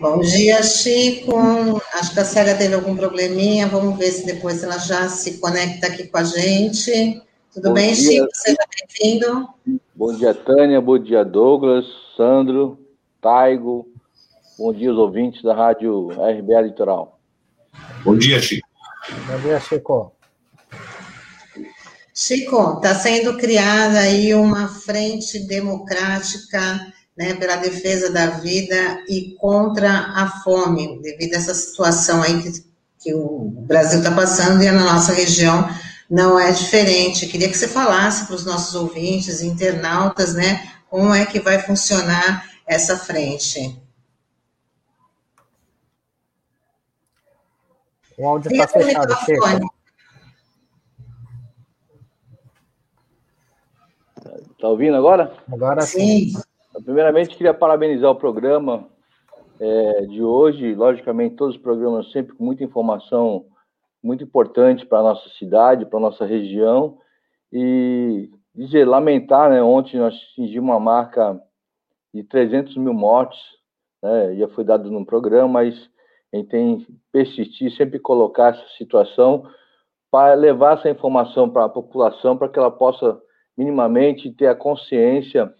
Bom dia, Chico. Acho que a Célia teve algum probleminha. Vamos ver se depois ela já se conecta aqui com a gente. Tudo Bom bem, dia. Chico? Seja bem-vindo. Bom dia, Tânia. Bom dia, Douglas, Sandro, Taigo. Bom dia, os ouvintes da Rádio RBA Litoral. Bom dia, Chico. Bom dia, Chico. Chico, está sendo criada aí uma frente democrática né, pela defesa da vida e contra a fome, devido a essa situação aí que, que o Brasil está passando e na nossa região não é diferente. Queria que você falasse para os nossos ouvintes, internautas, né, como é que vai funcionar essa frente. O áudio está fechado, Está ouvindo agora? Agora sim. sim. Primeiramente, queria parabenizar o programa é, de hoje. Logicamente, todos os programas sempre com muita informação muito importante para a nossa cidade, para a nossa região. E dizer, lamentar, né, ontem nós atingimos uma marca de 300 mil mortes, né, já foi dado no programa, mas gente tem que persistir, sempre colocar essa situação para levar essa informação para a população, para que ela possa minimamente ter a consciência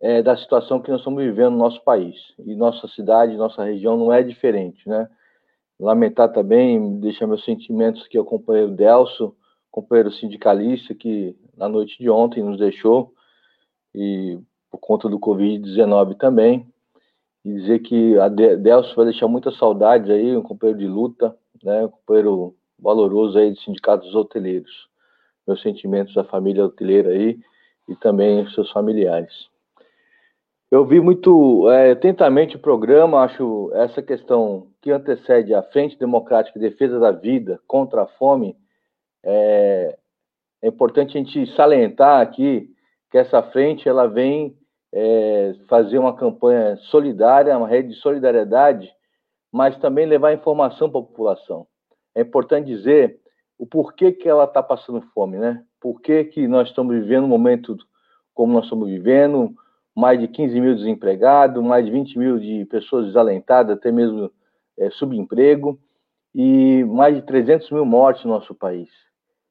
é, da situação que nós estamos vivendo no nosso país. E nossa cidade, nossa região não é diferente, né? Lamentar também, deixar meus sentimentos que o companheiro Delso, companheiro sindicalista, que na noite de ontem nos deixou, e por conta do Covid-19 também, e dizer que a Delso vai deixar muitas saudades aí, um companheiro de luta, né, um companheiro valoroso aí de sindicatos hoteleiros. Meus sentimentos à família hoteleira aí e também aos seus familiares. Eu vi muito é, atentamente o programa, acho essa questão que antecede a Frente Democrática de Defesa da Vida contra a Fome, é, é importante a gente salientar aqui que essa frente ela vem é, fazer uma campanha solidária, uma rede de solidariedade, mas também levar informação para a população. É importante dizer o porquê que ela está passando fome, né? Por que, que nós estamos vivendo um momento como nós estamos vivendo, mais de 15 mil desempregados, mais de 20 mil de pessoas desalentadas, até mesmo é, subemprego, e mais de 300 mil mortes no nosso país.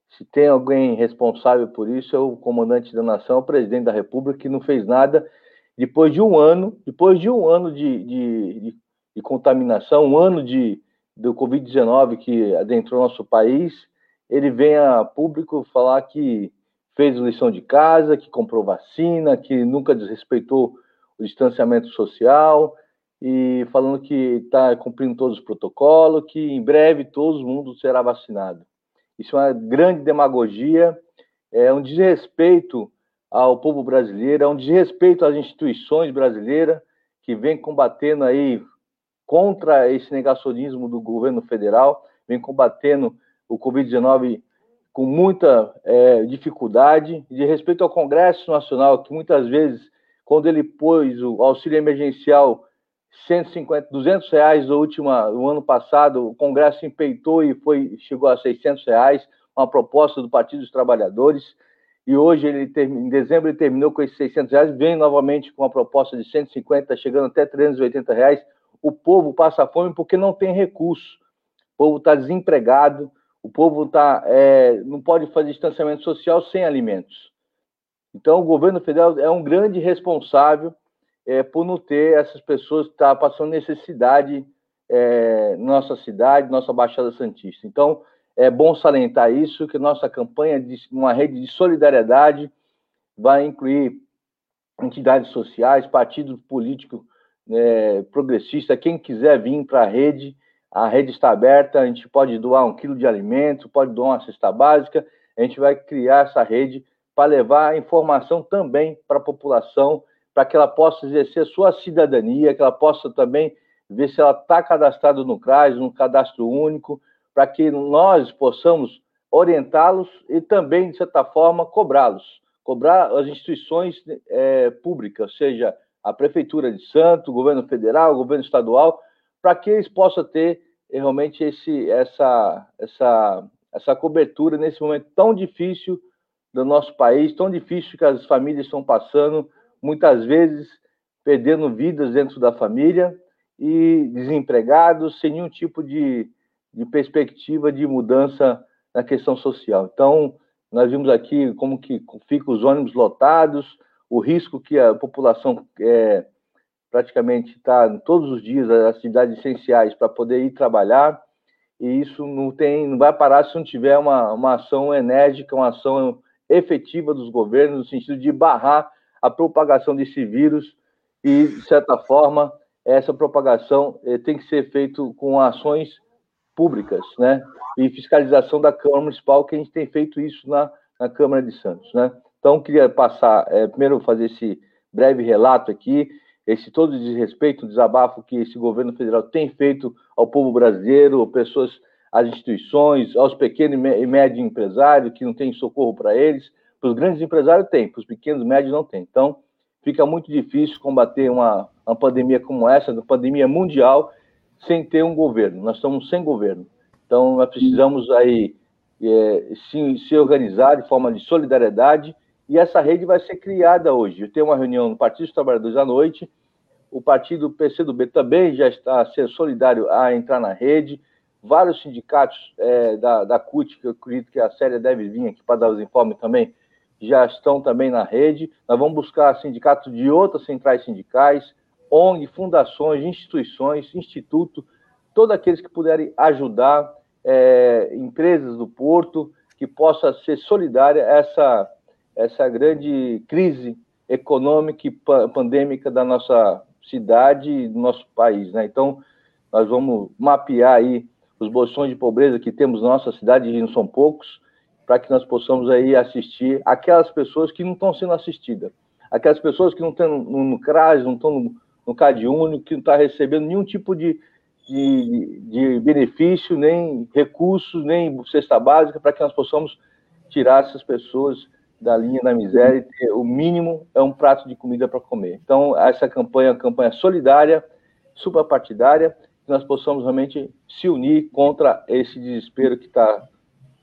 Se tem alguém responsável por isso, é o comandante da nação, o presidente da República, que não fez nada depois de um ano, depois de um ano de, de, de, de contaminação, um ano de, do Covid-19 que adentrou nosso país, ele vem a público falar que fez lição de casa, que comprou vacina, que nunca desrespeitou o distanciamento social e falando que está cumprindo todos os protocolos, que em breve todo mundo será vacinado. Isso é uma grande demagogia, é um desrespeito ao povo brasileiro, é um desrespeito às instituições brasileiras que vem combatendo aí contra esse negacionismo do governo federal, vem combatendo o Covid-19 com muita é, dificuldade, de respeito ao Congresso Nacional, que muitas vezes, quando ele pôs o auxílio emergencial 150, 200 reais no, último, no ano passado, o Congresso empeitou e foi, chegou a 600 reais, uma proposta do Partido dos Trabalhadores, e hoje, ele em dezembro, ele terminou com esses 600 reais, vem novamente com uma proposta de 150, chegando até 380 reais. O povo passa fome porque não tem recurso, o povo está desempregado, o povo tá, é, não pode fazer distanciamento social sem alimentos. Então, o governo federal é um grande responsável é, por não ter essas pessoas que tá passando necessidade é, nossa cidade, nossa Baixada Santista. Então, é bom salientar isso, que nossa campanha de uma rede de solidariedade vai incluir entidades sociais, partidos políticos é, progressistas, quem quiser vir para a rede, a rede está aberta, a gente pode doar um quilo de alimento, pode doar uma cesta básica, a gente vai criar essa rede para levar informação também para a população, para que ela possa exercer sua cidadania, que ela possa também ver se ela está cadastrada no CRAS, no cadastro único, para que nós possamos orientá-los e também, de certa forma, cobrá-los. Cobrar as instituições é, públicas, seja a Prefeitura de Santo, o governo federal, o governo estadual, para que eles possam ter eh, realmente esse, essa, essa, essa cobertura nesse momento tão difícil do nosso país, tão difícil que as famílias estão passando, muitas vezes perdendo vidas dentro da família e desempregados, sem nenhum tipo de, de perspectiva de mudança na questão social. Então, nós vimos aqui como que ficam os ônibus lotados, o risco que a população é, praticamente está todos os dias as atividades essenciais para poder ir trabalhar, e isso não tem, não vai parar se não tiver uma, uma ação enérgica, uma ação efetiva dos governos no sentido de barrar a propagação desse vírus e, de certa forma, essa propagação eh, tem que ser feito com ações públicas, né? E fiscalização da Câmara Municipal, que a gente tem feito isso na, na Câmara de Santos, né? Então, queria passar, é, primeiro, fazer esse breve relato aqui, esse todo o desrespeito, o desabafo que esse governo federal tem feito ao povo brasileiro, pessoas, às instituições, aos pequenos e médios empresários que não têm socorro para eles. Para os grandes empresários tem, para os pequenos médios não tem. Então, fica muito difícil combater uma, uma pandemia como essa, uma pandemia mundial, sem ter um governo. Nós estamos sem governo. Então, nós precisamos aí é, se, se organizar de forma de solidariedade e essa rede vai ser criada hoje. Eu tenho uma reunião no Partido dos Trabalhadores à noite, o partido PCdoB também já está a ser solidário a entrar na rede, vários sindicatos é, da, da CUT, que eu acredito que a Série deve vir aqui para dar os informes também, já estão também na rede. Nós vamos buscar sindicatos de outras centrais sindicais, ONG, fundações, instituições, instituto, todos aqueles que puderem ajudar, é, empresas do Porto, que possa ser solidária a essa essa grande crise econômica e pandêmica da nossa cidade e do nosso país, né? Então, nós vamos mapear aí os bolsões de pobreza que temos na nossa cidade, e não são poucos, para que nós possamos aí assistir aquelas pessoas que não estão sendo assistidas, aquelas pessoas que não estão no, no CRAS, não estão no, no que não estão tá recebendo nenhum tipo de, de, de benefício, nem recursos, nem cesta básica, para que nós possamos tirar essas pessoas da linha da miséria e ter o mínimo é um prato de comida para comer. Então, essa campanha é uma campanha solidária, suprapartidária, que nós possamos realmente se unir contra esse desespero que está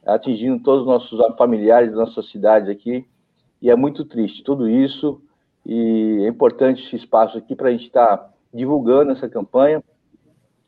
atingindo todos os nossos familiares da nossa cidade aqui. E é muito triste tudo isso, e é importante esse espaço aqui para a gente estar tá divulgando essa campanha.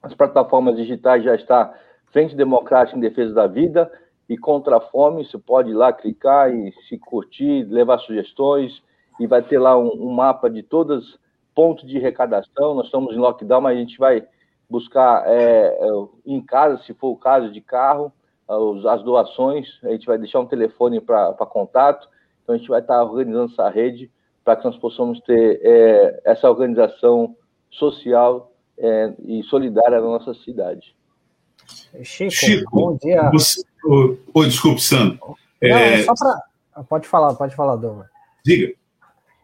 As plataformas digitais já estão Frente Democrática em Defesa da Vida, e contra a fome, você pode ir lá clicar e se curtir, levar sugestões, e vai ter lá um, um mapa de todos pontos de arrecadação. Nós estamos em lockdown, mas a gente vai buscar é, é em casa, se for o caso de carro, as doações, a gente vai deixar um telefone para contato, então a gente vai estar organizando essa rede para que nós possamos ter é, essa organização social é, e solidária na nossa cidade. Chico, Chico bom dia. Você... Oi, desculpe, Sandro. Não, é... só para. Pode falar, pode falar, Douglas. Diga.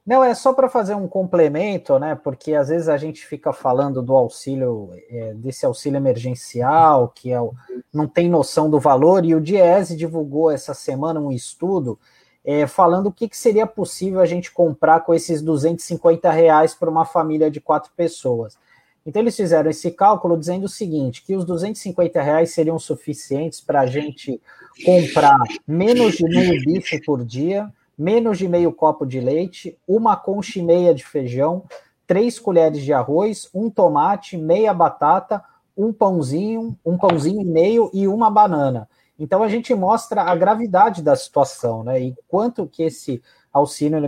Não, é só para fazer um complemento, né? Porque às vezes a gente fica falando do auxílio, é, desse auxílio emergencial, que é o, não tem noção do valor, e o Diese divulgou essa semana um estudo é, falando o que, que seria possível a gente comprar com esses 250 reais para uma família de quatro pessoas. Então, eles fizeram esse cálculo dizendo o seguinte: que os 250 reais seriam suficientes para a gente comprar menos de meio bife por dia, menos de meio copo de leite, uma concha e meia de feijão, três colheres de arroz, um tomate, meia batata, um pãozinho, um pãozinho e meio e uma banana. Então a gente mostra a gravidade da situação, né? E quanto que esse auxílio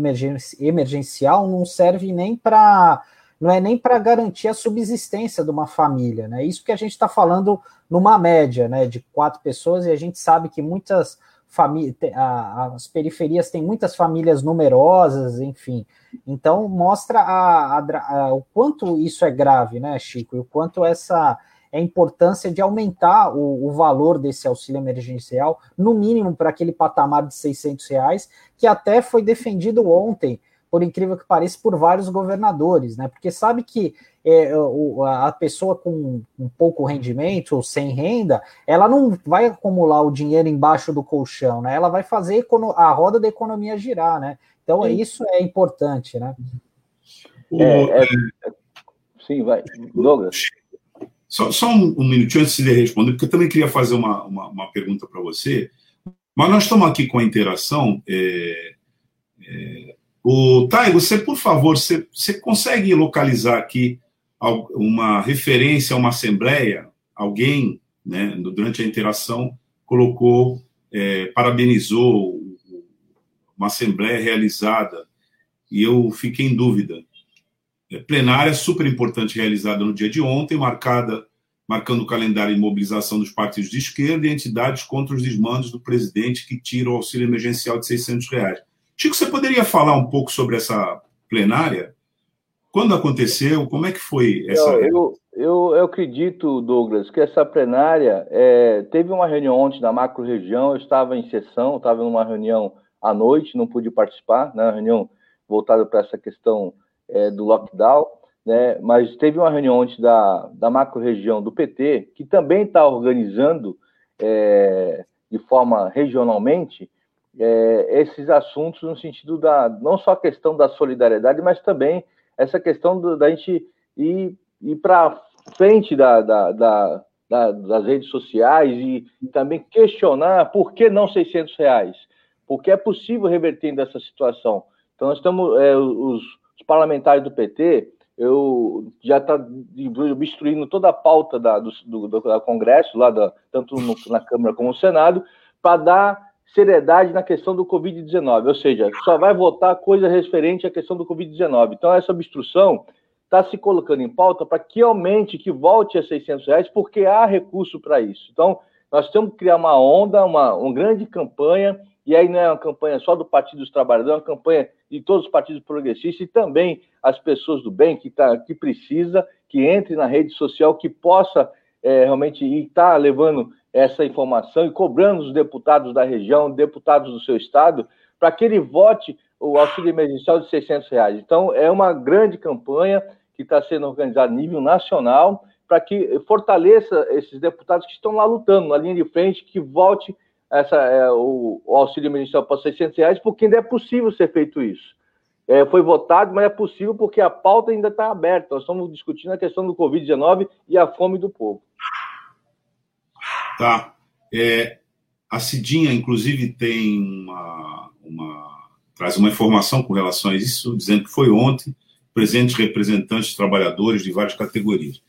emergencial não serve nem para não é nem para garantir a subsistência de uma família, né? Isso que a gente está falando numa média, né, de quatro pessoas, e a gente sabe que muitas famílias, as periferias têm muitas famílias numerosas, enfim. Então mostra a, a, a, o quanto isso é grave, né, Chico, e o quanto essa é a importância de aumentar o, o valor desse auxílio emergencial, no mínimo para aquele patamar de 600 reais, que até foi defendido ontem por incrível que pareça, por vários governadores, né? Porque sabe que é, a pessoa com um pouco rendimento ou sem renda, ela não vai acumular o dinheiro embaixo do colchão, né? Ela vai fazer a roda da economia girar, né? Então isso é importante, né? É, é, sim, vai. Douglas. Só, só um, um minutinho antes de responder, porque eu também queria fazer uma, uma, uma pergunta para você. Mas nós estamos aqui com a interação. É, é, o Thay, você, por favor, você, você consegue localizar aqui uma referência a uma assembleia? Alguém, né, durante a interação, colocou, é, parabenizou uma assembleia realizada e eu fiquei em dúvida. É, plenária super importante realizada no dia de ontem, marcada marcando o calendário de mobilização dos partidos de esquerda e entidades contra os desmandos do presidente que tira o auxílio emergencial de 600 reais. Chico, você poderia falar um pouco sobre essa plenária? Quando aconteceu? Como é que foi essa... Eu, eu, eu, acredito, Douglas, que essa plenária... É, teve uma reunião ontem na macro-região, eu estava em sessão, estava numa reunião à noite, não pude participar, né, reunião voltada para essa questão é, do lockdown, né, mas teve uma reunião ontem da, da macro-região do PT, que também está organizando é, de forma regionalmente é, esses assuntos no sentido da não só a questão da solidariedade, mas também essa questão do, da gente ir, ir para frente da, da, da, das redes sociais e, também questionar por que não 600 reais, porque é possível reverter dessa situação. Então, nós estamos, é, os, os, parlamentares do PT, eu já está obstruindo toda a pauta da, do, do, do Congresso, lá da, tanto no, na Câmara como no Senado, para dar seriedade na questão do Covid-19, ou seja, só vai votar coisa referente à questão do Covid-19. Então, essa obstrução está se colocando em pauta para que aumente, que volte a 600 reais, porque há recurso para isso. Então, nós temos que criar uma onda, uma, uma grande campanha, e aí não é uma campanha só do Partido dos Trabalhadores, é uma campanha de todos os partidos progressistas e também as pessoas do bem que, tá, que precisa, que entre na rede social, que possa é, realmente estar tá levando essa informação e cobrando os deputados da região, deputados do seu estado, para que ele vote o auxílio emergencial de 600 reais. Então, é uma grande campanha que está sendo organizada a nível nacional para que fortaleça esses deputados que estão lá lutando, na linha de frente, que vote essa, é, o, o, auxílio emergencial para 600 reais, porque ainda é possível ser feito isso. É, foi votado, mas é possível porque a pauta ainda está aberta. Nós estamos discutindo a questão do Covid-19 e a fome do povo. Tá. É, a Cidinha, inclusive, tem uma, uma, traz uma informação com relação a isso, dizendo que foi ontem presentes representantes trabalhadores de várias categorias.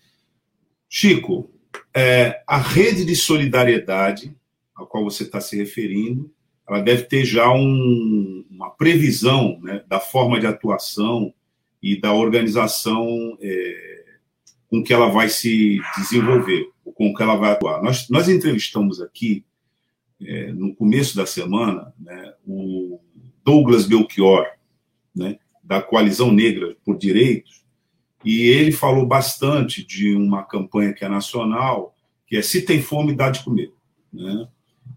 Chico, é, a rede de solidariedade a qual você está se referindo, ela deve ter já um, uma previsão né, da forma de atuação e da organização é, com que ela vai se desenvolver, com que ela vai atuar. Nós, nós entrevistamos aqui, é, no começo da semana, né, o Douglas Belchior, né, da Coalizão Negra por Direitos, e ele falou bastante de uma campanha que é nacional, que é Se Tem Fome, Dá de Comer, né,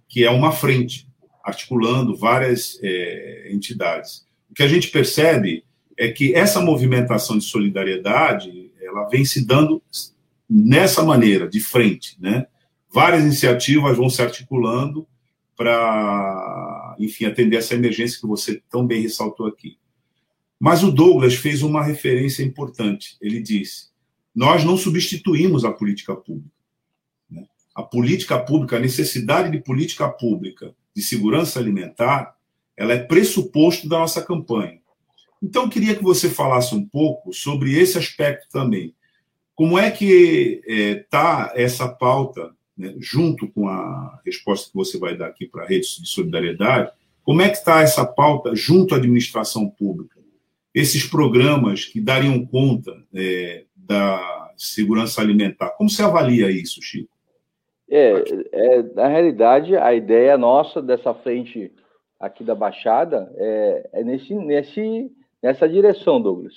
que é uma frente, articulando várias é, entidades. O que a gente percebe é que essa movimentação de solidariedade ela vem se dando nessa maneira, de frente, né? Várias iniciativas vão se articulando para, enfim, atender essa emergência que você tão bem ressaltou aqui. Mas o Douglas fez uma referência importante. Ele disse: nós não substituímos a política pública. Né? A política pública, a necessidade de política pública de segurança alimentar, ela é pressuposto da nossa campanha. Então, eu queria que você falasse um pouco sobre esse aspecto também. Como é que está é, essa pauta, né, junto com a resposta que você vai dar aqui para a rede de solidariedade, como é que está essa pauta junto à administração pública? Esses programas que dariam conta é, da segurança alimentar. Como você avalia isso, Chico? É, é, na realidade, a ideia nossa dessa frente aqui da Baixada é, é nesse, nesse, nessa direção, Douglas.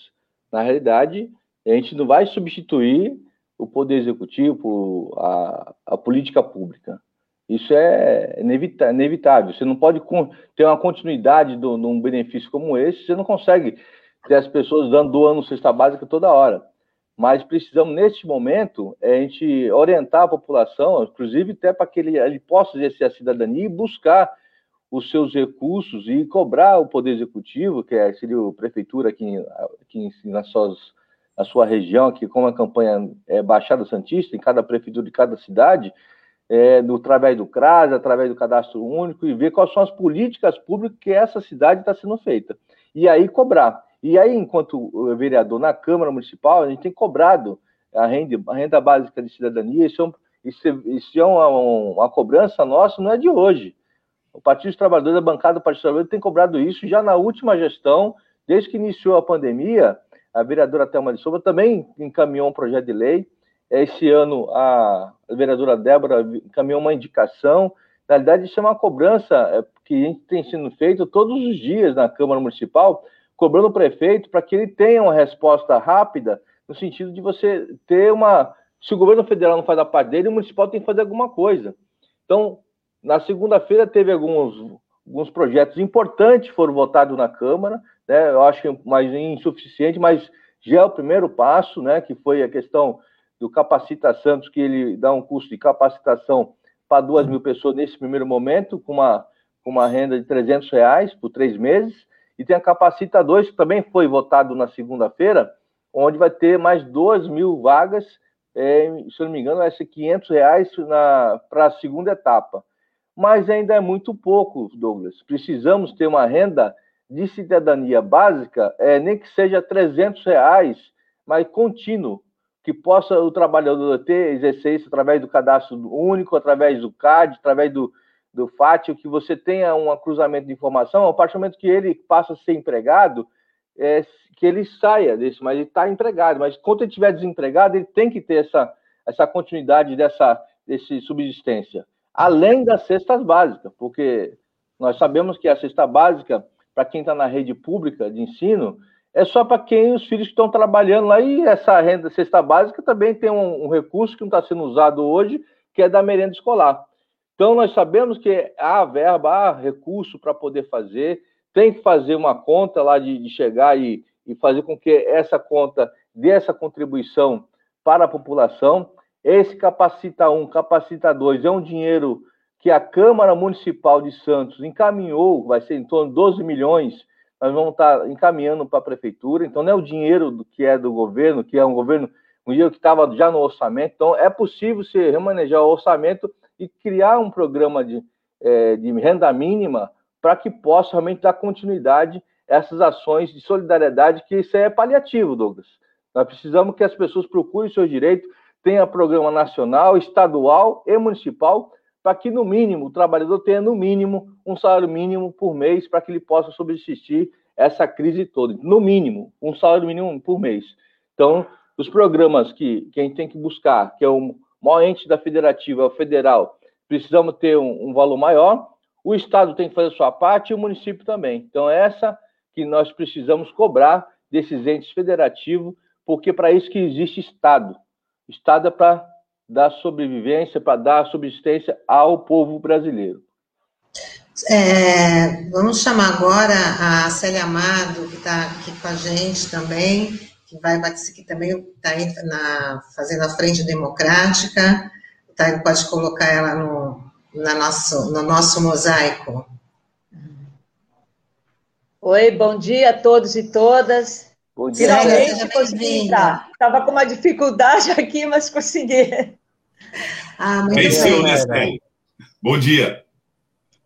Na realidade, a gente não vai substituir o poder executivo, a, a política pública. Isso é inevitável. Você não pode ter uma continuidade de um benefício como esse, você não consegue ter as pessoas dando, doando cesta básica toda hora. Mas precisamos, neste momento, a gente orientar a população, inclusive até para que ele, ele possa exercer a cidadania e buscar os seus recursos e cobrar o Poder Executivo, que é, seria a Prefeitura aqui, aqui nas suas, na sua região, aqui como a campanha é Baixada Santista, em cada prefeitura de cada cidade, é, do, através do CRAS, através do Cadastro Único, e ver quais são as políticas públicas que essa cidade está sendo feita. E aí cobrar. E aí, enquanto vereador na Câmara Municipal, a gente tem cobrado a renda, a renda básica de cidadania, isso é, um, isso, é, isso é uma, uma, cobrança nossa, não é de hoje. O Partido dos Trabalhadores, a bancada do Partido dos Trabalhadores, tem cobrado isso já na última gestão, desde que iniciou a pandemia, a vereadora Thelma de Souza também encaminhou um projeto de lei. Esse ano, a vereadora Débora encaminhou uma indicação. Na realidade, isso é uma cobrança é, que tem sido feito todos os dias na Câmara Municipal, cobrando o prefeito para que ele tenha uma resposta rápida, no sentido de você ter uma. Se o governo federal não faz a parte dele, o municipal tem que fazer alguma coisa. Então, na segunda-feira teve alguns, alguns projetos importantes foram votados na Câmara, né? Eu acho que mais insuficiente, mas já é o primeiro passo, né? Que foi a questão do Capacita Santos, que ele dá um curso de capacitação para duas mil pessoas nesse primeiro momento, com uma, com uma renda de 300 reais por três meses. E tem a Capacita 2, que também foi votado na segunda-feira, onde vai ter mais duas mil vagas, é, se eu não me engano, vai ser 500 reais para a segunda etapa mas ainda é muito pouco, Douglas. Precisamos ter uma renda de cidadania básica, é, nem que seja 300 reais, mas contínuo, que possa o trabalhador ter, exercer isso através do cadastro único, através do CAD, através do, do FAT, que você tenha um cruzamento de informação, a partir do momento que ele passa a ser empregado, é, que ele saia desse, mas ele está empregado, mas quando ele estiver desempregado, ele tem que ter essa, essa continuidade dessa desse subsistência. Além das cestas básicas, porque nós sabemos que a cesta básica, para quem está na rede pública de ensino, é só para quem os filhos estão trabalhando lá, e essa renda cesta básica também tem um, um recurso que não está sendo usado hoje, que é da merenda escolar. Então, nós sabemos que há verba, há recurso para poder fazer, tem que fazer uma conta lá de, de chegar e, e fazer com que essa conta dê essa contribuição para a população. Esse Capacita 1, Capacita 2 é um dinheiro que a Câmara Municipal de Santos encaminhou, vai ser em torno de 12 milhões, nós vamos estar encaminhando para a Prefeitura, então não é o dinheiro que é do governo, que é um governo, um dinheiro que estava já no orçamento, então é possível se remanejar o orçamento e criar um programa de, é, de renda mínima para que possa realmente dar continuidade a essas ações de solidariedade, que isso é paliativo, Douglas. Nós precisamos que as pessoas procurem seus direitos, tenha programa nacional, estadual e municipal, para que, no mínimo, o trabalhador tenha, no mínimo, um salário mínimo por mês, para que ele possa subsistir essa crise toda. No mínimo, um salário mínimo por mês. Então, os programas que, que a gente tem que buscar, que é o maior ente da federativa, é o federal, precisamos ter um, um valor maior, o Estado tem que fazer sua parte e o município também. Então, é essa que nós precisamos cobrar desses entes federativos, porque para isso que existe Estado. Estado é para dar sobrevivência, para dar subsistência ao povo brasileiro. É, vamos chamar agora a Célia Amado, que está aqui com a gente também, que vai que também está aí na, fazendo a frente democrática. Tá, pode colocar ela no, na nosso, no nosso mosaico. Oi, bom dia a todos e todas. Bom dia. Finalmente consegui entrar. Estava com uma dificuldade aqui, mas consegui. Ah, muito Venceu, né, Bom dia.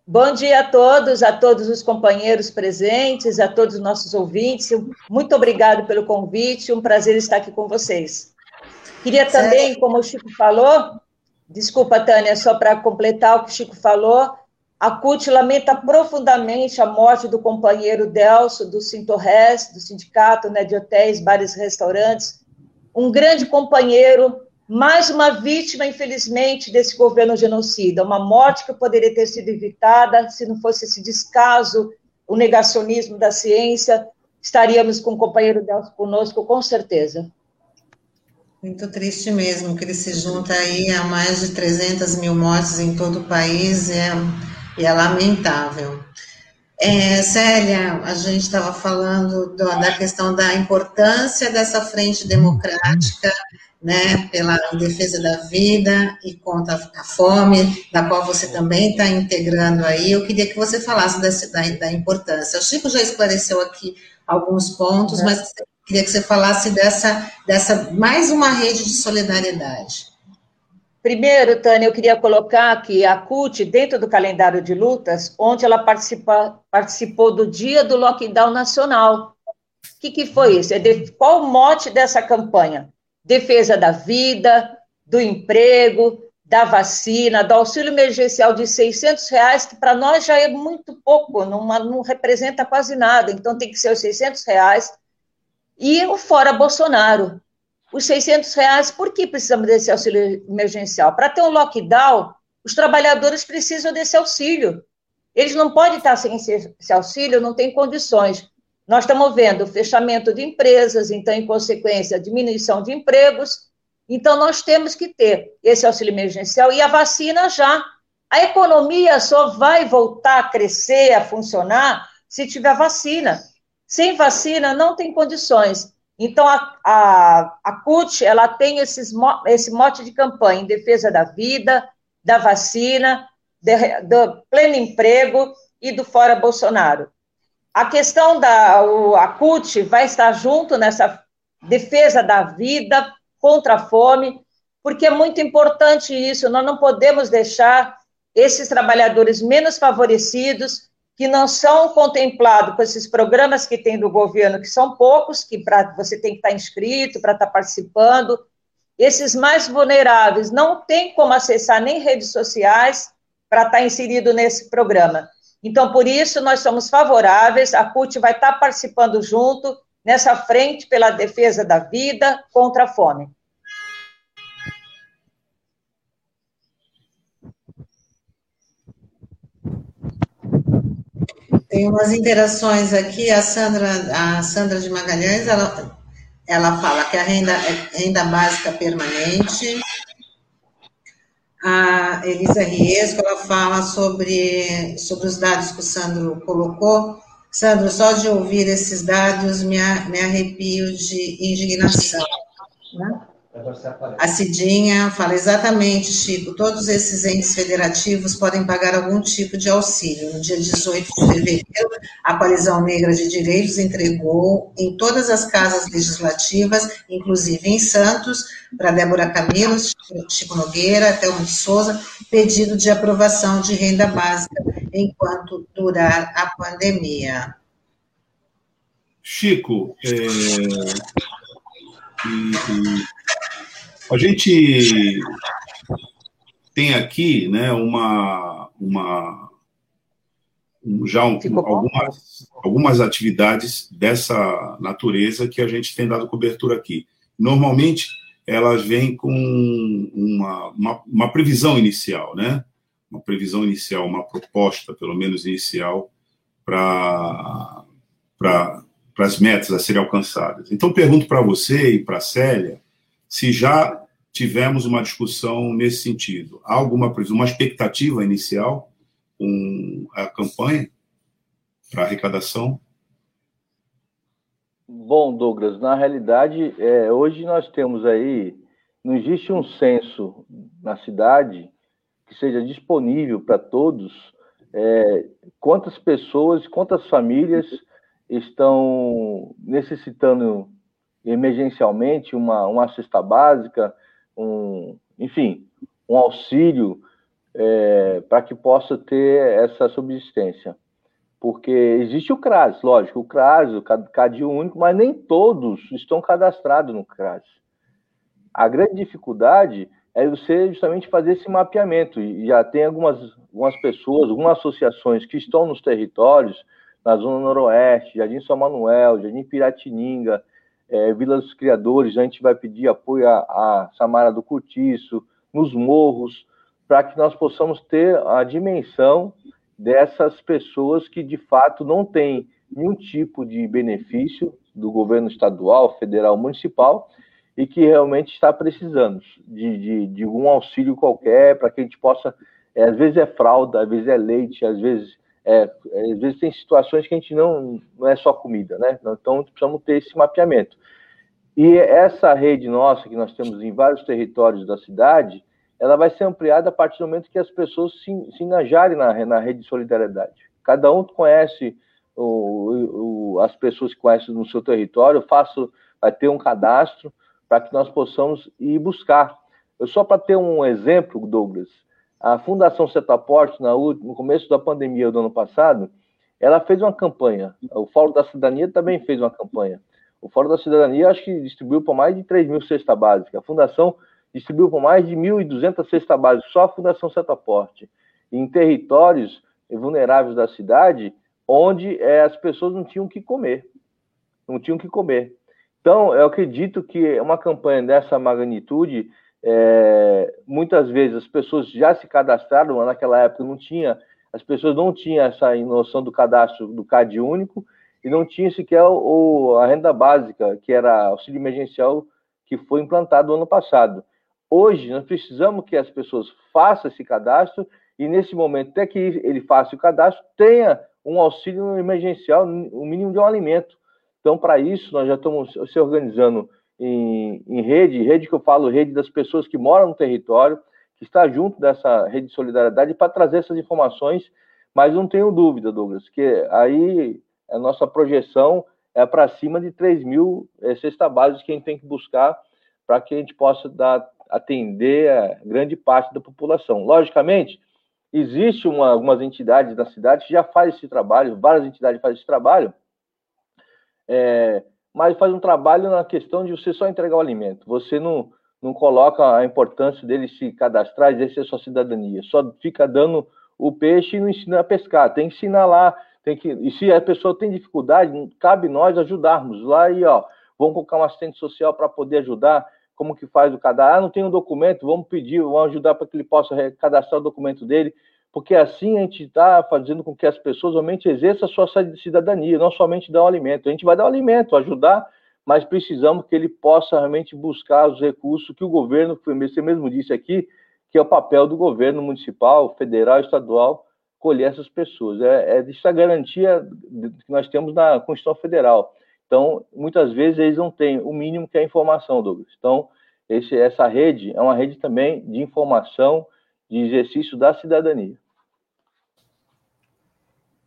Bom dia a todos, a todos os companheiros presentes, a todos os nossos ouvintes. Muito obrigado pelo convite, um prazer estar aqui com vocês. Queria também, como o Chico falou, desculpa, Tânia, só para completar o que o Chico falou, a CUT lamenta profundamente a morte do companheiro Delso, do Sintorres, do Sindicato né, de Hotéis, Bares e Restaurantes, um grande companheiro, mais uma vítima, infelizmente, desse governo genocida, uma morte que poderia ter sido evitada se não fosse esse descaso, o negacionismo da ciência, estaríamos com o companheiro Delso conosco, com certeza. Muito triste mesmo, que ele se junta aí a mais de 300 mil mortes em todo o país, é e é lamentável. É, Célia, a gente estava falando do, da questão da importância dessa frente democrática, né, pela defesa da vida e contra a fome, da qual você também está integrando aí. Eu queria que você falasse dessa, da, da, importância. O Chico já esclareceu aqui alguns pontos, uhum. mas queria que você falasse dessa, dessa mais uma rede de solidariedade. Primeiro, Tânia, eu queria colocar que a CUT, dentro do calendário de lutas, onde ela participa, participou do dia do lockdown nacional. O que, que foi isso? É de, qual o mote dessa campanha? Defesa da vida, do emprego, da vacina, do auxílio emergencial de 600 reais, que para nós já é muito pouco, não, não, representa quase nada, então tem que ser os 600 reais. E o fora Bolsonaro. Os 600 reais, por que precisamos desse auxílio emergencial? Para ter um lockdown, os trabalhadores precisam desse auxílio. Eles não podem estar sem esse auxílio, não têm condições. Nós estamos vendo fechamento de empresas, então, em consequência, diminuição de empregos. Então, nós temos que ter esse auxílio emergencial e a vacina já. A economia só vai voltar a crescer, a funcionar, se tiver vacina. Sem vacina, não tem condições. Então, a, a, a CUT ela tem esses, esse mote de campanha em defesa da vida, da vacina, de, do pleno emprego e do fora Bolsonaro. A questão da o, a CUT vai estar junto nessa defesa da vida contra a fome, porque é muito importante isso. Nós não podemos deixar esses trabalhadores menos favorecidos, que não são contemplados com esses programas que tem do governo, que são poucos, que pra, você tem que estar inscrito para estar participando. Esses mais vulneráveis não têm como acessar nem redes sociais para estar inserido nesse programa. Então, por isso, nós somos favoráveis, a CUT vai estar participando junto nessa frente pela defesa da vida contra a fome. Tem umas interações aqui, a Sandra, a Sandra de Magalhães, ela, ela fala que a renda, é renda básica permanente, a Elisa Riesco, ela fala sobre, sobre os dados que o Sandro colocou. Sandro, só de ouvir esses dados me, me arrepio de indignação. Né? A Cidinha fala exatamente, Chico, todos esses entes federativos podem pagar algum tipo de auxílio. No dia 18 de fevereiro, a Coalizão Negra de Direitos entregou em todas as casas legislativas, inclusive em Santos, para Débora Camilo, Chico Nogueira, Thelma de Souza, pedido de aprovação de renda básica enquanto durar a pandemia. Chico, é, e, e a gente tem aqui né, uma, uma já um, algumas, algumas atividades dessa natureza que a gente tem dado cobertura aqui. Normalmente, elas vêm com uma, uma, uma previsão inicial, né? Uma previsão inicial, uma proposta, pelo menos inicial, para as metas a serem alcançadas. Então, pergunto para você e para a Célia se já tivemos uma discussão nesse sentido. Há alguma uma expectativa inicial com a campanha para arrecadação? Bom, Douglas, na realidade, é, hoje nós temos aí, não existe um censo na cidade que seja disponível para todos é, quantas pessoas, quantas famílias estão necessitando emergencialmente uma, uma cesta básica, um, enfim, um auxílio é, para que possa ter essa subsistência. Porque existe o CRAS, lógico, o CRAS, o CADIO único, mas nem todos estão cadastrados no CRAS. A grande dificuldade é você justamente fazer esse mapeamento. E já tem algumas, algumas pessoas, algumas associações que estão nos territórios, na Zona Noroeste, Jardim São Manuel, Jardim Piratininga, é, Vila dos Criadores, a gente vai pedir apoio à, à Samara do Curtiço, nos morros, para que nós possamos ter a dimensão dessas pessoas que de fato não têm nenhum tipo de benefício do governo estadual, federal, municipal e que realmente está precisando de, de, de um auxílio qualquer para que a gente possa, é, às vezes é fralda, às vezes é leite, às vezes é, às vezes tem situações que a gente não, não é só comida, né? Então precisamos ter esse mapeamento. E essa rede nossa, que nós temos em vários territórios da cidade, ela vai ser ampliada a partir do momento que as pessoas se, se engajarem na, na rede de solidariedade. Cada um conhece o, o, as pessoas que conhecem no seu território, faço, vai ter um cadastro para que nós possamos ir buscar. Eu só para ter um exemplo, Douglas, a Fundação Setaporte, no começo da pandemia do ano passado, ela fez uma campanha. O Fórum da Cidadania também fez uma campanha. O Fórum da Cidadania, acho que distribuiu para mais de 3 mil cestas básicas. A Fundação distribuiu para mais de 1.200 cestas básicas, só a Fundação Setaporte. Em territórios vulneráveis da cidade, onde é, as pessoas não tinham o que comer. Não tinham o que comer. Então, eu acredito que uma campanha dessa magnitude, é, muitas vezes as pessoas já se cadastraram, naquela época não tinha, as pessoas não tinham essa noção do cadastro do CAD único e não tinha sequer o, a renda básica, que era auxílio emergencial, que foi implantado no ano passado. Hoje, nós precisamos que as pessoas façam esse cadastro e, nesse momento, até que ele faça o cadastro, tenha um auxílio emergencial, o mínimo de um alimento. Então, para isso, nós já estamos se organizando em, em, rede, rede que eu falo, rede das pessoas que moram no território, que está junto dessa rede de solidariedade para trazer essas informações, mas não tenho dúvida, Douglas, que aí a nossa projeção é para cima de 3 mil é, cesta básicas que a gente tem que buscar para que a gente possa dar, atender a grande parte da população. Logicamente, Existe uma, algumas entidades da cidade que já fazem esse trabalho, várias entidades fazem esse trabalho, é, mas faz um trabalho na questão de você só entregar o alimento. Você não, não coloca a importância dele se cadastrar exercer sua cidadania. Só fica dando o peixe e não ensina a pescar. Tem que ensinar lá. Tem que, e se a pessoa tem dificuldade, cabe nós ajudarmos lá e ó, vamos colocar um assistente social para poder ajudar. Como que faz o cadastro? Ah, não tem um documento, vamos pedir, vamos ajudar para que ele possa cadastrar o documento dele porque assim a gente está fazendo com que as pessoas realmente exerçam a sua cidadania, não somente dar o alimento. A gente vai dar o alimento, ajudar, mas precisamos que ele possa realmente buscar os recursos que o governo, você mesmo disse aqui, que é o papel do governo municipal, federal, estadual, colher essas pessoas. É, é isso a garantia que nós temos na Constituição Federal. Então, muitas vezes eles não têm o mínimo que é a informação, Douglas. Então, esse, essa rede é uma rede também de informação, de exercício da cidadania.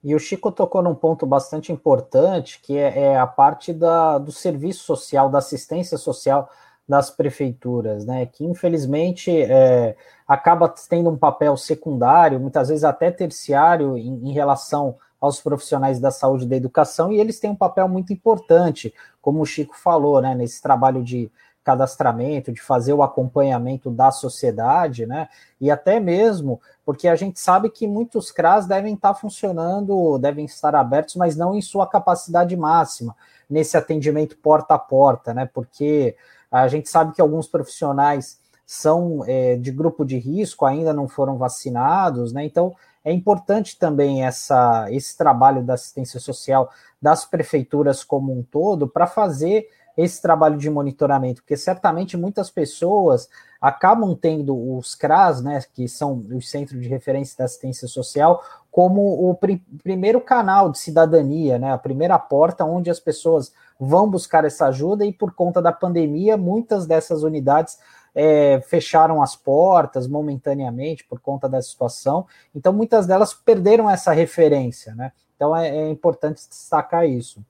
E o Chico tocou num ponto bastante importante, que é, é a parte da, do serviço social, da assistência social das prefeituras, né? Que infelizmente é, acaba tendo um papel secundário, muitas vezes até terciário, em, em relação aos profissionais da saúde e da educação, e eles têm um papel muito importante, como o Chico falou, né? Nesse trabalho de cadastramento, de fazer o acompanhamento da sociedade, né? E até mesmo porque a gente sabe que muitos CRAS devem estar funcionando, devem estar abertos, mas não em sua capacidade máxima, nesse atendimento porta a porta, né? Porque a gente sabe que alguns profissionais são é, de grupo de risco, ainda não foram vacinados, né? Então é importante também essa, esse trabalho da assistência social das prefeituras como um todo para fazer esse trabalho de monitoramento, porque certamente muitas pessoas acabam tendo os CRAS, né, que são os Centros de Referência da Assistência Social, como o pr primeiro canal de cidadania, né, a primeira porta onde as pessoas vão buscar essa ajuda e por conta da pandemia, muitas dessas unidades é, fecharam as portas momentaneamente por conta da situação, então muitas delas perderam essa referência, né? Então é, é importante destacar isso.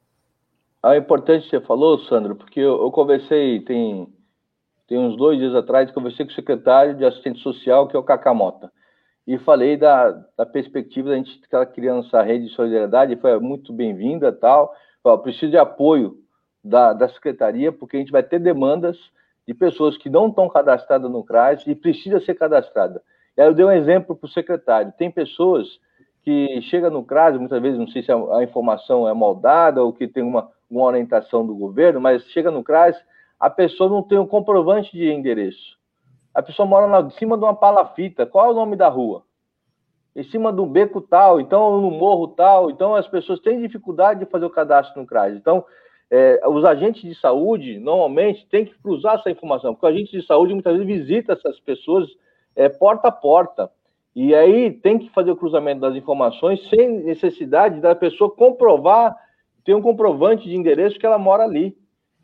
É importante que você falou, Sandro, porque eu, eu conversei, tem, tem uns dois dias atrás, conversei com o secretário de assistente social, que é o Cacamota, e falei da, da perspectiva da gente estar criando essa rede de solidariedade, foi muito bem-vinda tal. Eu preciso de apoio da, da secretaria, porque a gente vai ter demandas de pessoas que não estão cadastradas no CRAS e precisa ser cadastrada. E aí eu dei um exemplo para o secretário. Tem pessoas que chegam no CRAS, muitas vezes, não sei se a, a informação é moldada ou que tem uma, uma orientação do governo, mas chega no CRAS, a pessoa não tem um comprovante de endereço. A pessoa mora em cima de uma palafita. Qual é o nome da rua? Em cima um beco tal, então no morro tal. Então as pessoas têm dificuldade de fazer o cadastro no CRAS. Então, é, os agentes de saúde, normalmente, têm que cruzar essa informação, porque o agente de saúde muitas vezes visita essas pessoas é, porta a porta. E aí tem que fazer o cruzamento das informações sem necessidade da pessoa comprovar tem um comprovante de endereço que ela mora ali.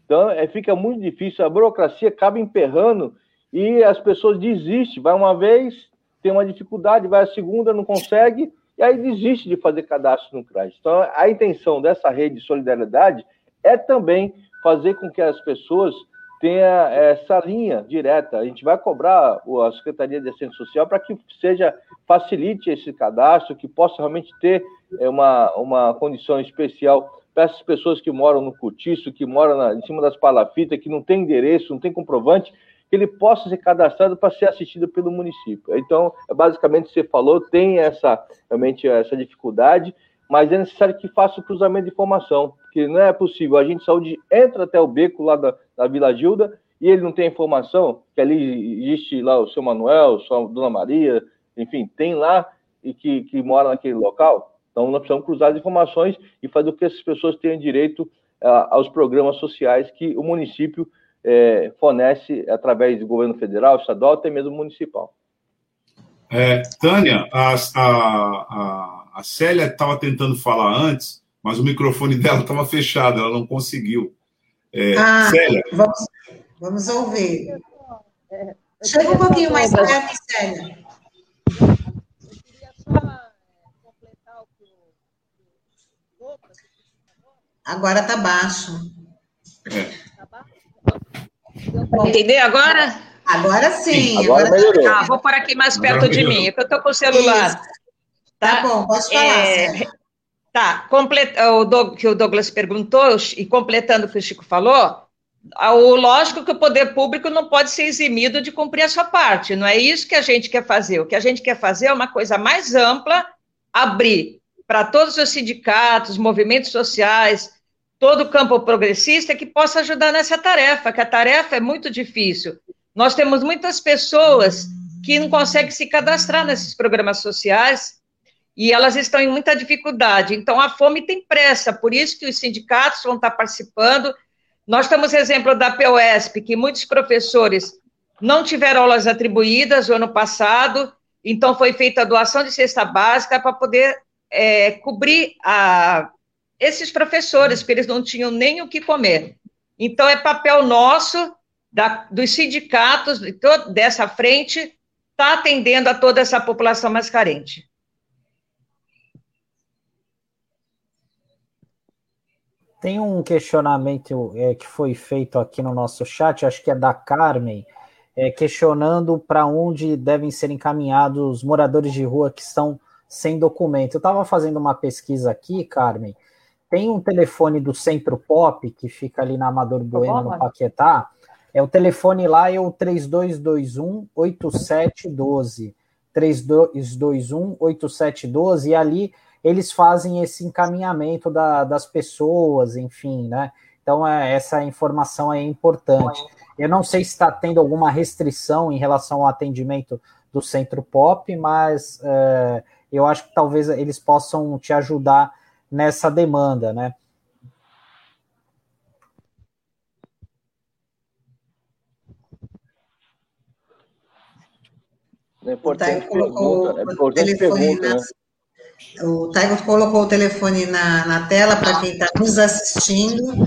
Então, é, fica muito difícil, a burocracia acaba emperrando e as pessoas desistem. Vai uma vez, tem uma dificuldade, vai a segunda, não consegue, e aí desiste de fazer cadastro no CRAS. Então, a intenção dessa rede de solidariedade é também fazer com que as pessoas tenha essa linha direta. A gente vai cobrar a Secretaria de Assistência Social para que seja facilite esse cadastro, que possa realmente ter é, uma, uma condição especial para essas pessoas que moram no cortiço, que moram na, em cima das palafitas, que não tem endereço, não tem comprovante, que ele possa ser cadastrado para ser assistido pelo município. Então, é basicamente você falou, tem essa realmente essa dificuldade, mas é necessário que faça o cruzamento de informação, porque não é possível. A gente de saúde entra até o beco lá da, da Vila Gilda e ele não tem informação que ali existe lá o seu Manuel, sua Dona Maria, enfim, tem lá e que, que mora naquele local. Então, nós precisamos cruzar as informações e fazer com que essas pessoas tenham direito uh, aos programas sociais que o município eh, fornece através do governo federal, estadual, até mesmo municipal. É, Tânia, a, a, a, a Célia estava tentando falar antes, mas o microfone dela estava fechado, ela não conseguiu. É, ah, Célia. Vamos, vamos ouvir. Chega um pouquinho mais perto, Célia. Agora está baixo. Entendeu agora? Agora sim. sim agora, agora tá... ah, vou por aqui mais perto de mim, porque eu estou com o celular. Tá? tá? bom, pode falar. É... Tá, completa, o Doug, que o Douglas perguntou, e completando o que o Chico falou, o lógico que o poder público não pode ser eximido de cumprir a sua parte, não é isso que a gente quer fazer. O que a gente quer fazer é uma coisa mais ampla, abrir para todos os sindicatos, movimentos sociais, todo o campo progressista que possa ajudar nessa tarefa, que a tarefa é muito difícil. Nós temos muitas pessoas que não conseguem se cadastrar nesses programas sociais e elas estão em muita dificuldade. Então, a fome tem pressa, por isso que os sindicatos vão estar participando. Nós temos exemplo da POSP, que muitos professores não tiveram aulas atribuídas o ano passado, então foi feita a doação de cesta básica para poder é, cobrir a, esses professores, porque eles não tinham nem o que comer. Então, é papel nosso, da, dos sindicatos, de todo, dessa frente, estar tá atendendo a toda essa população mais carente. Tem um questionamento é, que foi feito aqui no nosso chat, acho que é da Carmen, é, questionando para onde devem ser encaminhados os moradores de rua que estão sem documento. Eu estava fazendo uma pesquisa aqui, Carmen. Tem um telefone do Centro Pop, que fica ali na Amador Bueno, no Paquetá. É o telefone lá é o 3221 8712. 3221 8712, e ali eles fazem esse encaminhamento da, das pessoas, enfim, né? Então, é, essa informação é importante. Eu não sei se está tendo alguma restrição em relação ao atendimento do Centro Pop, mas é, eu acho que talvez eles possam te ajudar nessa demanda, né? É importante colocou é importante pergunta, na, né? O Taigo colocou o telefone na, na tela para quem está nos assistindo, né?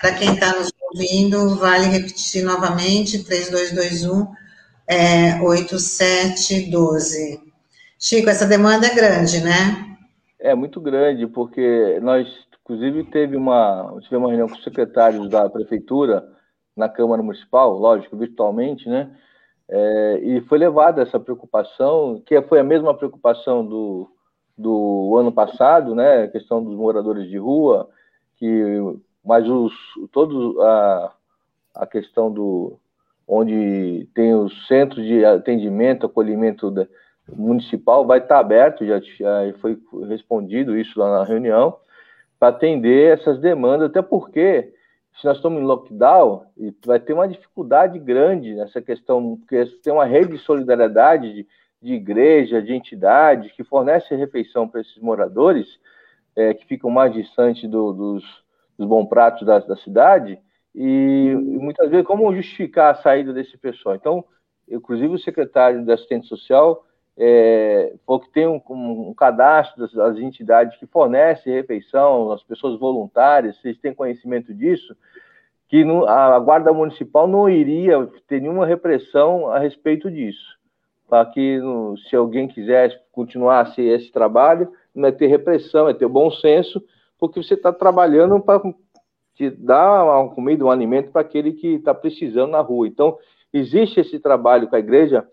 para quem está nos ouvindo, vale repetir novamente, 3221 é, 8712. Chico, essa demanda é grande, né? É muito grande, porque nós, inclusive, teve uma, tivemos uma reunião com os secretários da prefeitura na Câmara Municipal, lógico, virtualmente, né? É, e foi levada essa preocupação, que foi a mesma preocupação do, do ano passado, né? A questão dos moradores de rua, que mas os todos a, a questão do onde tem os centros de atendimento, acolhimento municipal vai estar aberto, já, foi respondido isso lá na reunião, para atender essas demandas, até porque se nós estamos em lockdown, vai ter uma dificuldade grande nessa questão, porque tem uma rede de solidariedade de, de igreja, de entidades que fornece refeição para esses moradores é, que ficam mais distantes do, dos, dos bons pratos da, da cidade, e, e, muitas vezes como justificar a saída desse pessoal. Então, inclusive o secretário da assistente social é, que tem um, um, cadastro das, das, entidades que fornecem refeição, as pessoas voluntárias, vocês têm conhecimento disso, que a Guarda Municipal não iria ter nenhuma repressão a respeito disso. Para que, se alguém quiser continuar esse trabalho, não é ter repressão, é ter bom senso, porque você está trabalhando para te dar uma comida, um alimento para aquele que está precisando na rua. Então, existe esse trabalho com a igreja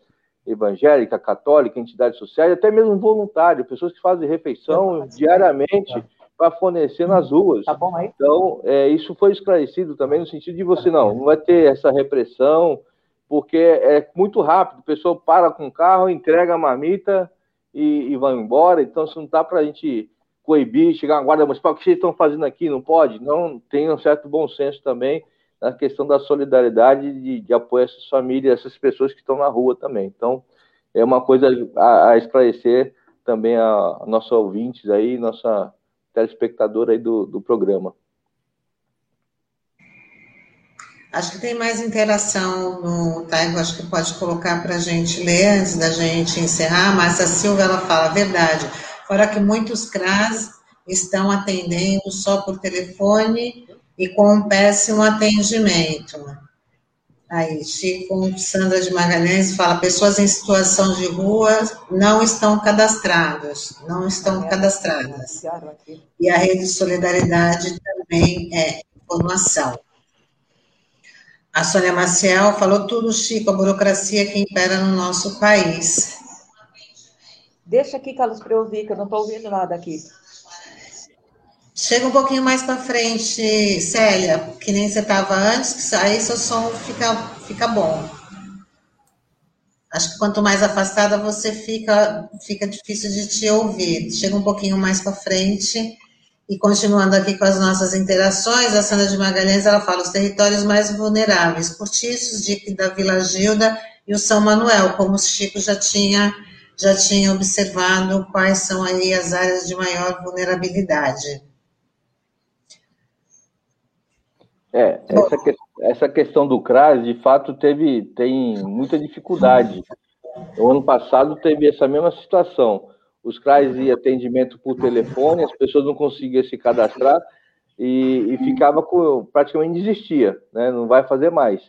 evangélica, católica, entidades sociais, até mesmo voluntário, pessoas que fazem refeição diariamente para fornecer nas ruas. Tá bom aí? Então, é, isso foi esclarecido também no sentido de você não, não vai ter essa repressão, porque é muito rápido, a pessoa para com o carro, entrega a marmita e, e vai embora, então isso não dá para a gente coibir, chegar na guarda municipal, o que vocês estão fazendo aqui? Não pode? Não, tem um certo bom senso também na questão da solidariedade de, de apoio a essas famílias, essas pessoas que estão na rua também. Então, é uma coisa a, a esclarecer também a, a nossos ouvintes aí, nossa telespectadora aí do, do programa. Acho que tem mais interação no Taigo, acho que pode colocar para a gente ler antes da gente encerrar, a Silvia ela fala a verdade. Fora que muitos CRAS estão atendendo só por telefone e com um péssimo atendimento. Aí, Chico Sandra de Magalhães fala: pessoas em situação de rua não estão cadastradas, não estão cadastradas. E a rede de solidariedade também é informação. A Sônia Maciel falou tudo, Chico, a burocracia que impera no nosso país. Deixa aqui, Carlos, para eu ouvir, que eu não estou ouvindo nada aqui. Chega um pouquinho mais para frente, Célia, que nem você estava antes, aí seu som fica, fica bom. Acho que quanto mais afastada você fica, fica difícil de te ouvir. Chega um pouquinho mais para frente. E continuando aqui com as nossas interações, a Sandra de Magalhães ela fala os territórios mais vulneráveis, cortiços, Dique da Vila Gilda e o São Manuel, como o Chico já tinha já tinha observado quais são aí as áreas de maior vulnerabilidade. É, essa, que, essa questão do CRAS, de fato, teve, tem muita dificuldade. O ano passado teve essa mesma situação. Os CRAS e atendimento por telefone, as pessoas não conseguiam se cadastrar e, e ficava com, praticamente desistia, né? não vai fazer mais.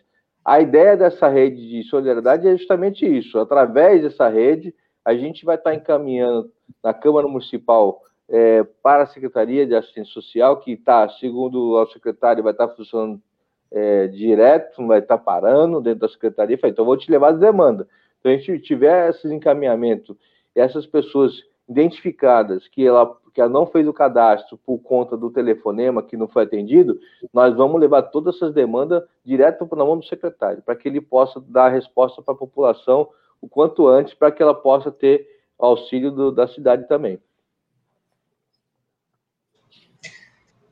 A ideia dessa rede de solidariedade é justamente isso. Através dessa rede, a gente vai estar encaminhando na Câmara Municipal é, para a Secretaria de Assistência Social, que está, segundo o secretário, vai estar funcionando é, direto, não vai estar parando dentro da Secretaria. Falei, então, vou te levar as demandas. Então, a gente tiver esses encaminhamentos, essas pessoas identificadas que ela, que ela não fez o cadastro por conta do telefonema que não foi atendido, nós vamos levar todas essas demandas direto para a mão do secretário, para que ele possa dar a resposta para a população o quanto antes, para que ela possa ter auxílio do, da cidade também.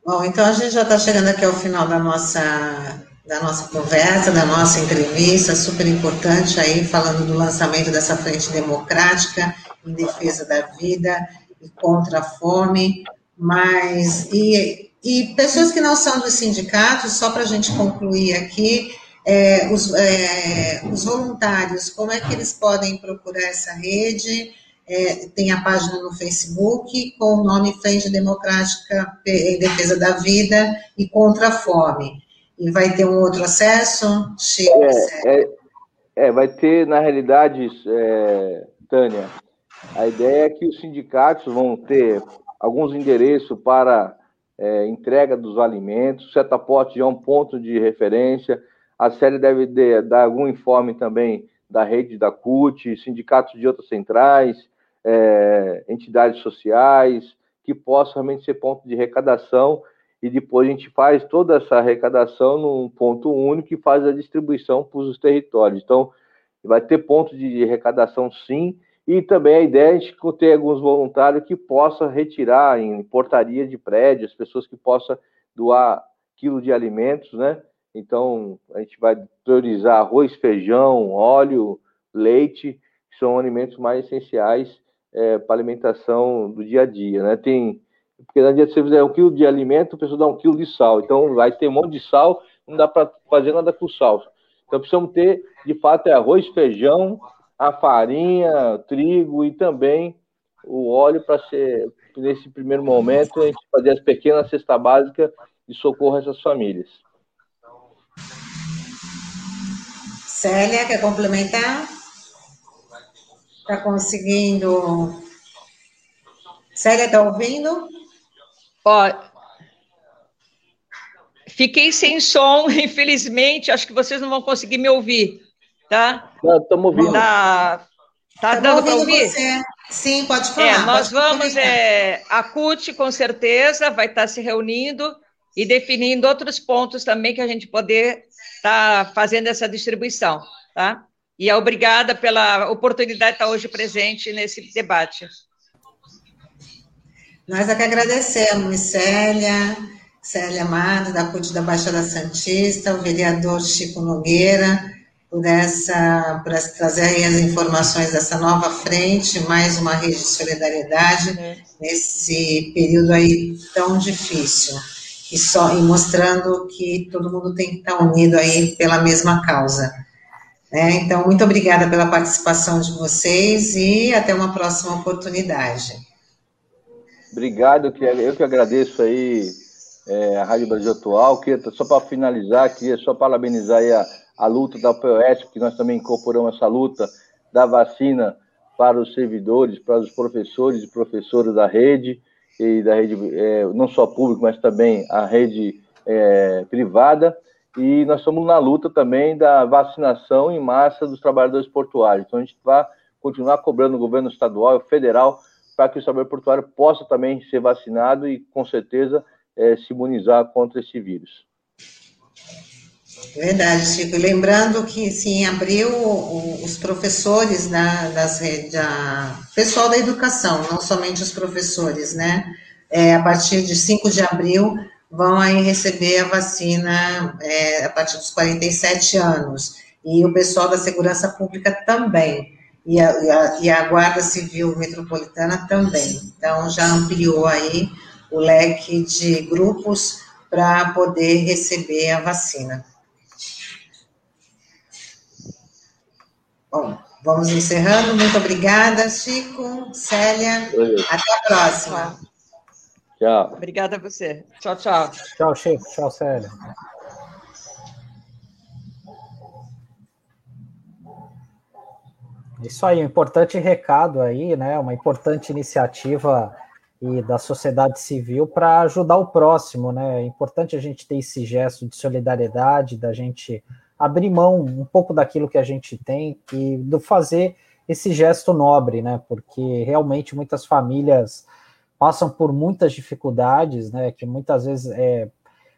Bom, então a gente já está chegando aqui ao final da nossa, da nossa conversa, da nossa entrevista, super importante aí, falando do lançamento dessa frente democrática em defesa da vida e contra a fome, mas, e, e pessoas que não são dos sindicatos, só para a gente concluir aqui, é, os, é, os voluntários, como é que eles podem procurar essa rede, é, tem a página no Facebook com o nome Frente Democrática em Defesa da Vida e Contra a Fome. E vai ter um outro acesso, Chico? É, é, é vai ter, na realidade, é, Tânia, a ideia é que os sindicatos vão ter alguns endereços para é, entrega dos alimentos, o setaporte é um ponto de referência, a série deve dar algum informe também da rede da CUT, sindicatos de outras centrais, é, entidades sociais, que possam realmente ser ponto de arrecadação e depois a gente faz toda essa arrecadação num ponto único e faz a distribuição para os territórios. Então, vai ter ponto de arrecadação sim, e também a ideia é a gente ter alguns voluntários que possam retirar em portaria de prédio, as pessoas que possam doar quilo de alimentos, né? Então, a gente vai priorizar arroz, feijão, óleo, leite, que são alimentos mais essenciais é, para alimentação do dia a dia, né? Tem, porque na dia de você fizer um quilo de alimento, a pessoa dá um quilo de sal. Então, vai ter um monte de sal, não dá para fazer nada com sal. Então, precisamos ter, de fato, é arroz, feijão, a farinha, trigo e também o óleo para ser, nesse primeiro momento, a gente fazer as pequenas cesta básica de socorro a essas famílias. Célia, quer complementar? Está conseguindo? Célia, está ouvindo? Ó, fiquei sem som, infelizmente, acho que vocês não vão conseguir me ouvir, tá? Estamos ouvindo. Tá, tá dando para ouvir? Você. Sim, pode falar. É, nós vamos, é, a CUT, com certeza, vai estar se reunindo e definindo outros pontos também que a gente poder estar tá fazendo essa distribuição, tá? E é obrigada pela oportunidade de estar hoje presente nesse debate. Nós é que agradecemos, Célia, Célia Amado, da CUT da Baixada Santista, o vereador Chico Nogueira, por essa, por trazer as informações dessa nova frente, mais uma rede de solidariedade é. nesse período aí tão difícil e só e mostrando que todo mundo tem que estar unido aí pela mesma causa. Né? Então, muito obrigada pela participação de vocês e até uma próxima oportunidade. Obrigado, eu que agradeço aí é, a Rádio Brasil Atual. Queria, só para finalizar, queria só parabenizar a, a luta da POS, porque nós também incorporamos essa luta da vacina para os servidores, para os professores e professoras da rede, e da rede é, não só pública, mas também a rede é, privada. E nós estamos na luta também da vacinação em massa dos trabalhadores portuários. Então a gente vai continuar cobrando o governo estadual e federal para que o trabalhador portuário possa também ser vacinado e, com certeza, é, se imunizar contra esse vírus. Verdade, Chico. lembrando que, sim, em abril, os professores da, das redes, da, pessoal da educação, não somente os professores, né? É, a partir de 5 de abril, vão aí receber a vacina é, a partir dos 47 anos. E o pessoal da segurança pública também. E a, e a, e a Guarda Civil Metropolitana também. Então, já ampliou aí o leque de grupos para poder receber a vacina. Bom, vamos encerrando. Muito obrigada, Chico, Célia. Até a próxima. Tchau. Obrigada a você. Tchau, tchau. Tchau, Chico. Tchau, Célia. Isso aí, um importante recado aí, né? Uma importante iniciativa e da sociedade civil para ajudar o próximo, né? É importante a gente ter esse gesto de solidariedade, da gente abrir mão um pouco daquilo que a gente tem e do fazer esse gesto nobre, né? Porque realmente muitas famílias passam por muitas dificuldades, né? Que muitas vezes é,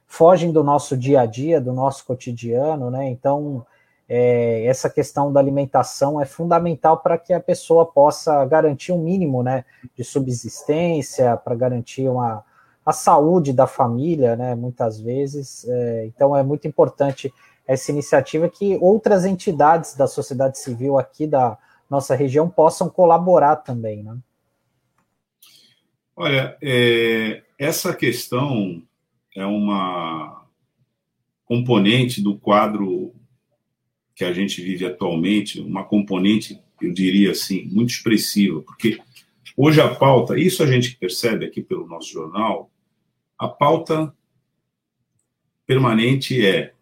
fogem do nosso dia a dia, do nosso cotidiano, né? Então é, essa questão da alimentação é fundamental para que a pessoa possa garantir um mínimo, né? De subsistência, para garantir uma a saúde da família, né? Muitas vezes, é, então é muito importante essa iniciativa que outras entidades da sociedade civil aqui da nossa região possam colaborar também, né? Olha, é, essa questão é uma componente do quadro que a gente vive atualmente, uma componente, eu diria assim, muito expressiva, porque hoje a pauta, isso a gente percebe aqui pelo nosso jornal, a pauta permanente é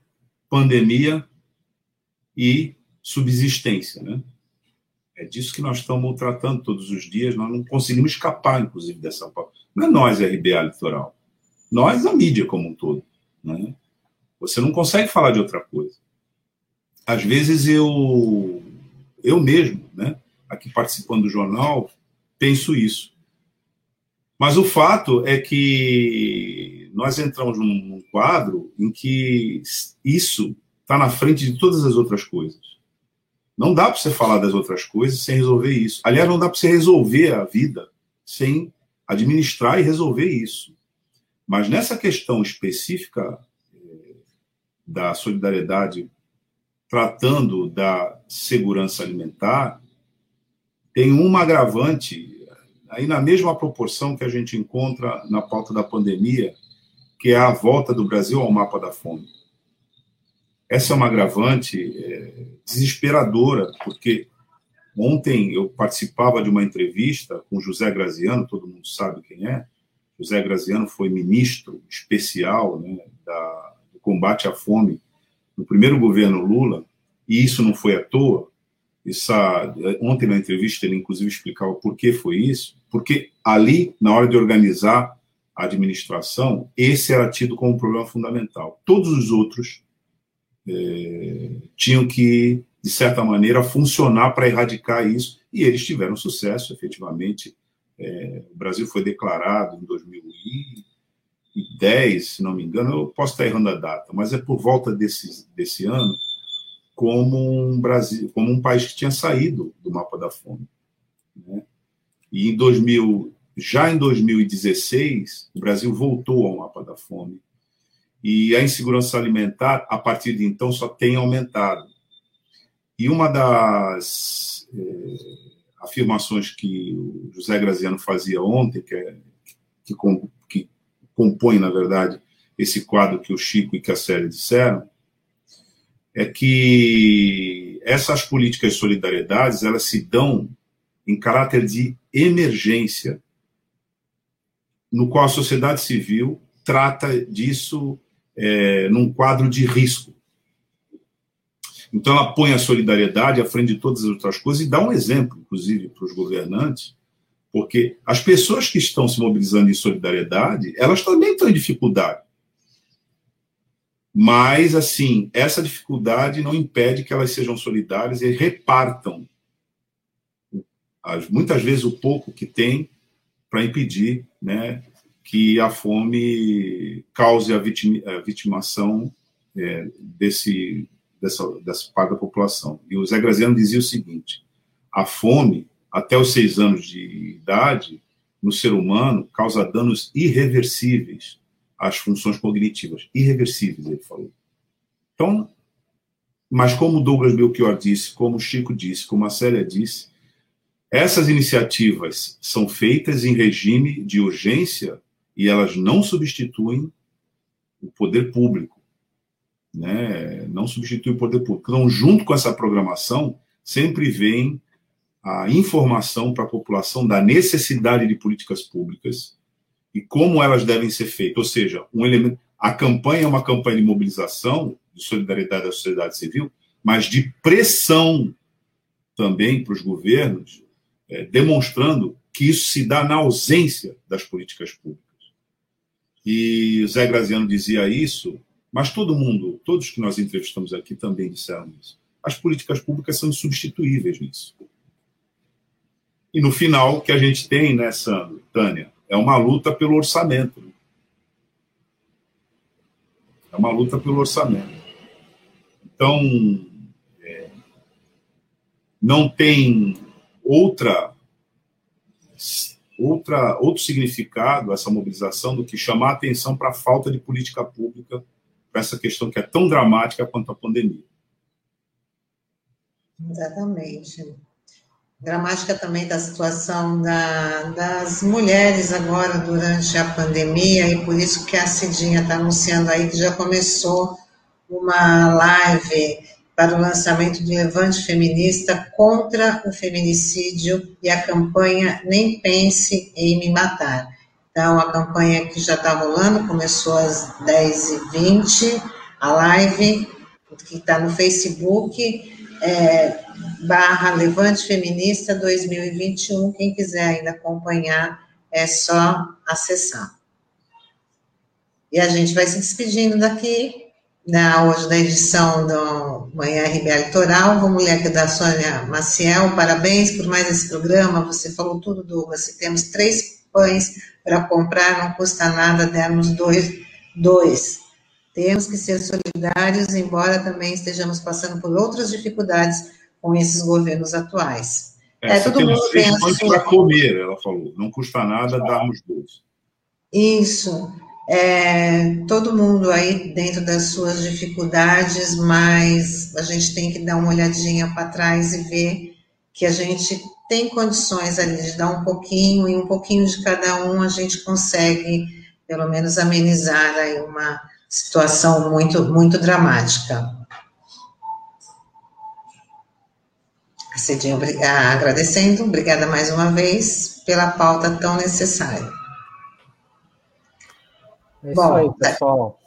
pandemia e subsistência, né? É disso que nós estamos tratando todos os dias, nós não conseguimos escapar, inclusive, dessa pauta. Não é nós, RBA Litoral. Nós, a mídia como um todo. Né? Você não consegue falar de outra coisa. Às vezes eu, eu mesmo, né, aqui participando do jornal, penso isso. Mas o fato é que nós entramos num, quadro em que isso está na frente de todas as outras coisas. Não dá para você falar das outras coisas sem resolver isso. Aliás, não dá para você resolver a vida sem administrar e resolver isso. Mas nessa questão específica eh, da solidariedade, tratando da segurança alimentar, tem uma agravante aí na mesma proporção que a gente encontra na pauta da pandemia, que é a volta do Brasil ao mapa da fome. Essa é uma agravante é, desesperadora, porque ontem eu participava de uma entrevista com José Graziano, todo mundo sabe quem é. José Graziano foi ministro especial né, da, do combate à fome no primeiro governo Lula, e isso não foi à toa. Essa, ontem na entrevista ele inclusive explicava por que foi isso, porque ali, na hora de organizar a administração, esse era tido como um problema fundamental. Todos os outros é, tinham que, de certa maneira, funcionar para erradicar isso, e eles tiveram sucesso, efetivamente. É, o Brasil foi declarado em 2010, se não me engano, eu posso estar errando a data, mas é por volta desse, desse ano, como um Brasil, como um país que tinha saído do mapa da fome. Né? E em 2000, já em 2016, o Brasil voltou ao mapa da fome e a insegurança alimentar, a partir de então, só tem aumentado. E uma das é, afirmações que o José Graziano fazia ontem, que, é, que, que compõe, na verdade, esse quadro que o Chico e que a Célia disseram, é que essas políticas de solidariedade elas se dão em caráter de emergência, no qual a sociedade civil trata disso é, num quadro de risco. Então, ela põe a solidariedade à frente de todas as outras coisas e dá um exemplo, inclusive, para os governantes, porque as pessoas que estão se mobilizando em solidariedade, elas também estão em dificuldade. Mas, assim, essa dificuldade não impede que elas sejam solidárias e repartam, muitas vezes, o pouco que tem para impedir né, que a fome cause a, vitimação é, desse, dessa, dessa parte da população. E o Zé Graziano dizia o seguinte: a fome, até os seis anos de idade, no ser humano, causa danos irreversíveis às funções cognitivas. Irreversíveis, ele falou. Então, mas como Douglas Belchior disse, como Chico disse, como a Célia disse, essas iniciativas são feitas em regime de urgência e elas não substituem o poder público. Né? Não substituem o poder público. Então, junto com essa programação, sempre vem a informação para a população da necessidade de políticas públicas e como elas devem ser feitas. Ou seja, um elemento, a campanha é uma campanha de mobilização, de solidariedade da sociedade civil, mas de pressão também para os governos, é, demonstrando que isso se dá na ausência das políticas públicas. E o Zé Graziano dizia isso, mas todo mundo, todos que nós entrevistamos aqui também disseram isso. As políticas públicas são insubstituíveis nisso. E no final, o que a gente tem nessa, Tânia, é uma luta pelo orçamento. É uma luta pelo orçamento. Então, é, não tem outra outra, outro significado, essa mobilização, do que chamar a atenção para a falta de política pública para essa questão que é tão dramática quanto a pandemia. Exatamente. Dramática também da situação da, das mulheres agora durante a pandemia, e por isso que a Cidinha está anunciando aí que já começou uma live para o lançamento do Levante Feminista contra o feminicídio e a campanha Nem Pense em Me Matar. Então, a campanha que já está rolando começou às 10h20, a live que está no Facebook, é, barra Levante Feminista 2021. Quem quiser ainda acompanhar, é só acessar. E a gente vai se despedindo daqui da, hoje da edição do Manhã RBA Litoral. Vamos ler aqui da Sônia Maciel. Parabéns por mais esse programa. Você falou tudo, Douglas. Se temos três pães para comprar, não custa nada dermos dois. dois. Temos que ser solidários, embora também estejamos passando por outras dificuldades com esses governos atuais. É, é todo mundo tem a sua... para comer, ela falou. Não custa nada darmos dois. Isso é, todo mundo aí dentro das suas dificuldades, mas a gente tem que dar uma olhadinha para trás e ver que a gente tem condições ali de dar um pouquinho e um pouquinho de cada um a gente consegue pelo menos amenizar aí uma situação muito muito dramática. Cidinho, agradecendo, obrigada mais uma vez pela pauta tão necessária. É isso Bom, aí, pessoal.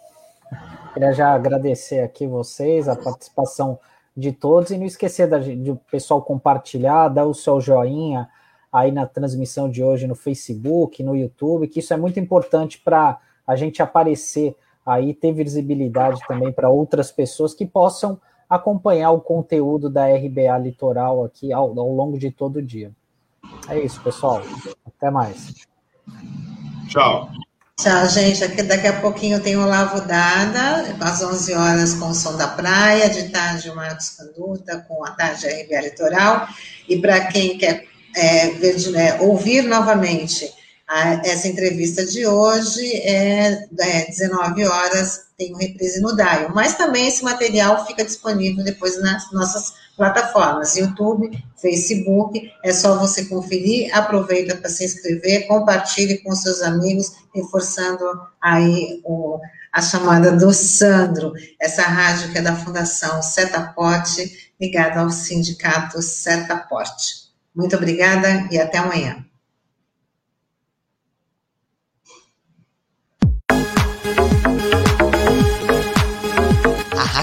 Queria já agradecer aqui vocês, a participação de todos e não esquecer da, de o pessoal compartilhar, dar o seu joinha aí na transmissão de hoje no Facebook, no YouTube, que isso é muito importante para a gente aparecer aí, ter visibilidade também para outras pessoas que possam acompanhar o conteúdo da RBA Litoral aqui ao, ao longo de todo o dia. É isso, pessoal. Até mais. Tchau. Tchau, gente. Aqui, daqui a pouquinho tem o Lavo Dada, às 11 horas com o Som da Praia, de tarde o Marcos Canduta, com a tarde RBA Litoral. E para quem quer é, ver, é, ouvir novamente essa entrevista de hoje, é, é 19 horas, tem o reprise no Dial. Mas também esse material fica disponível depois nas nossas plataformas, YouTube, Facebook, é só você conferir, aproveita para se inscrever, compartilhe com seus amigos, reforçando aí o, a chamada do Sandro, essa rádio que é da Fundação Setaporte, ligada ao Sindicato Setaporte. Muito obrigada e até amanhã.